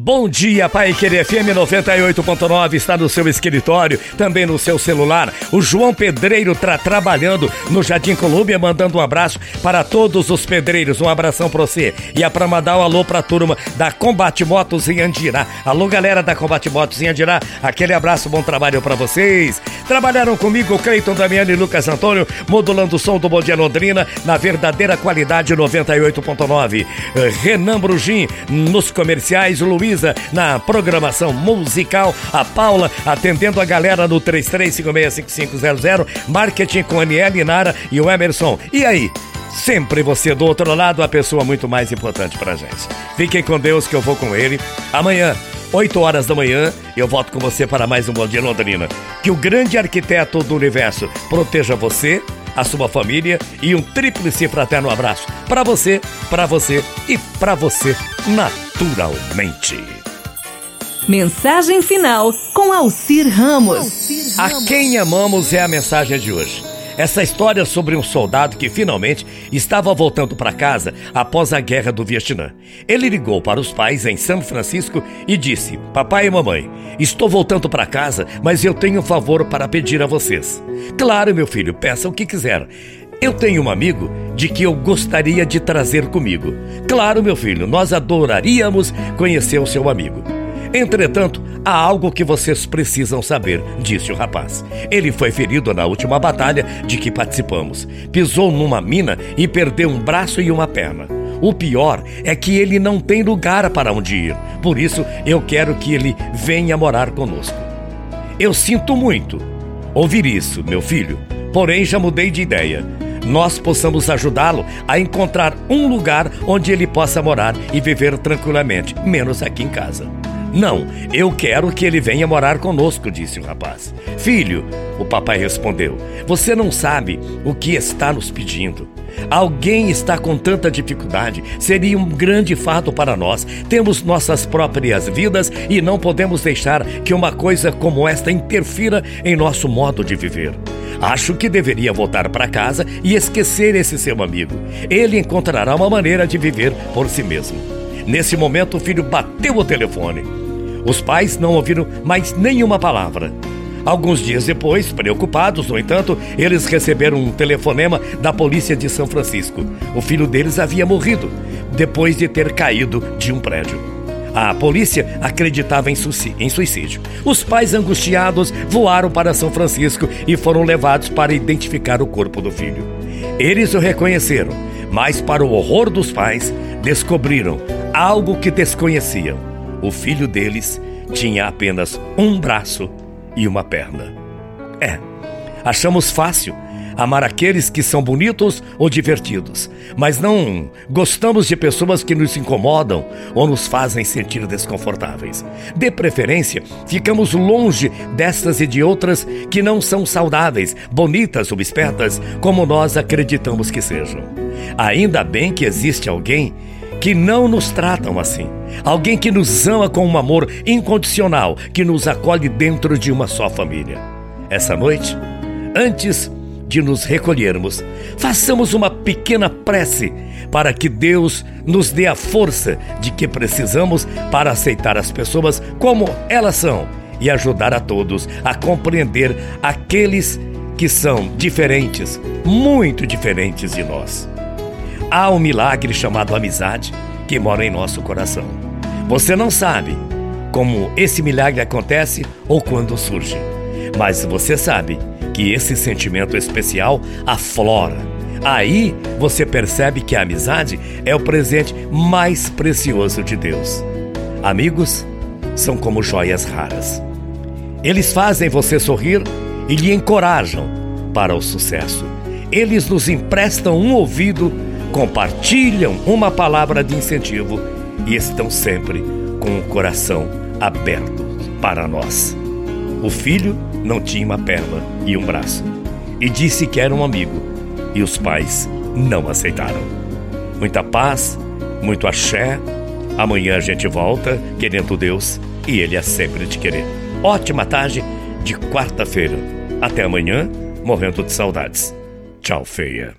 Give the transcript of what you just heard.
Bom dia, Pai Querer FM 98.9 está no seu escritório, também no seu celular. O João Pedreiro está trabalhando no Jardim Colômbia, mandando um abraço para todos os pedreiros. Um abração para você. E é para mandar um alô para a turma da Combate Motos em Andirá. Alô, galera da Combate Motos em Andirá. Aquele abraço, bom trabalho para vocês. Trabalharam comigo Cleiton Damiani e Lucas Antônio, modulando o som do Bom Dia Londrina na verdadeira qualidade 98.9. Renan Brugim nos comerciais, Luiz Luísa na programação musical, a Paula atendendo a galera no 33565500, marketing com Aniele Nara e o Emerson. E aí? Sempre você do outro lado, a pessoa muito mais importante pra gente. Fiquem com Deus que eu vou com ele. Amanhã, 8 horas da manhã, eu volto com você para mais um Bom Dia Londrina. Que o grande arquiteto do universo proteja você, a sua família e um tríplice fraterno abraço para você, para você e para você naturalmente. Mensagem final com Alcir Ramos. A quem amamos é a mensagem de hoje. Essa história sobre um soldado que finalmente estava voltando para casa após a guerra do Vietnã. Ele ligou para os pais em São Francisco e disse: Papai e mamãe, estou voltando para casa, mas eu tenho um favor para pedir a vocês. Claro, meu filho, peça o que quiser. Eu tenho um amigo de que eu gostaria de trazer comigo. Claro, meu filho, nós adoraríamos conhecer o seu amigo. Entretanto, há algo que vocês precisam saber, disse o rapaz. Ele foi ferido na última batalha de que participamos. Pisou numa mina e perdeu um braço e uma perna. O pior é que ele não tem lugar para onde ir. Por isso, eu quero que ele venha morar conosco. Eu sinto muito ouvir isso, meu filho, porém já mudei de ideia. Nós possamos ajudá-lo a encontrar um lugar onde ele possa morar e viver tranquilamente, menos aqui em casa. Não, eu quero que ele venha morar conosco, disse o rapaz. Filho, o papai respondeu, você não sabe o que está nos pedindo. Alguém está com tanta dificuldade, seria um grande fato para nós. Temos nossas próprias vidas e não podemos deixar que uma coisa como esta interfira em nosso modo de viver. Acho que deveria voltar para casa e esquecer esse seu amigo. Ele encontrará uma maneira de viver por si mesmo. Nesse momento, o filho bateu o telefone. Os pais não ouviram mais nenhuma palavra. Alguns dias depois, preocupados, no entanto, eles receberam um telefonema da polícia de São Francisco. O filho deles havia morrido depois de ter caído de um prédio. A polícia acreditava em suicídio. Os pais angustiados voaram para São Francisco e foram levados para identificar o corpo do filho. Eles o reconheceram, mas, para o horror dos pais, descobriram algo que desconheciam. O filho deles tinha apenas um braço e uma perna. É, achamos fácil amar aqueles que são bonitos ou divertidos, mas não gostamos de pessoas que nos incomodam ou nos fazem sentir desconfortáveis. De preferência, ficamos longe destas e de outras que não são saudáveis, bonitas ou espertas como nós acreditamos que sejam. Ainda bem que existe alguém que não nos tratam assim. Alguém que nos ama com um amor incondicional, que nos acolhe dentro de uma só família. Essa noite, antes de nos recolhermos, façamos uma pequena prece para que Deus nos dê a força de que precisamos para aceitar as pessoas como elas são e ajudar a todos a compreender aqueles que são diferentes, muito diferentes de nós. Há um milagre chamado amizade que mora em nosso coração. Você não sabe como esse milagre acontece ou quando surge, mas você sabe que esse sentimento especial aflora. Aí você percebe que a amizade é o presente mais precioso de Deus. Amigos são como joias raras. Eles fazem você sorrir e lhe encorajam para o sucesso. Eles nos emprestam um ouvido compartilham uma palavra de incentivo e estão sempre com o coração aberto para nós. O filho não tinha uma perna e um braço e disse que era um amigo e os pais não aceitaram. Muita paz, muito axé. Amanhã a gente volta, querendo Deus, e Ele é sempre de querer. Ótima tarde de quarta-feira. Até amanhã, morrendo de saudades. Tchau, feia.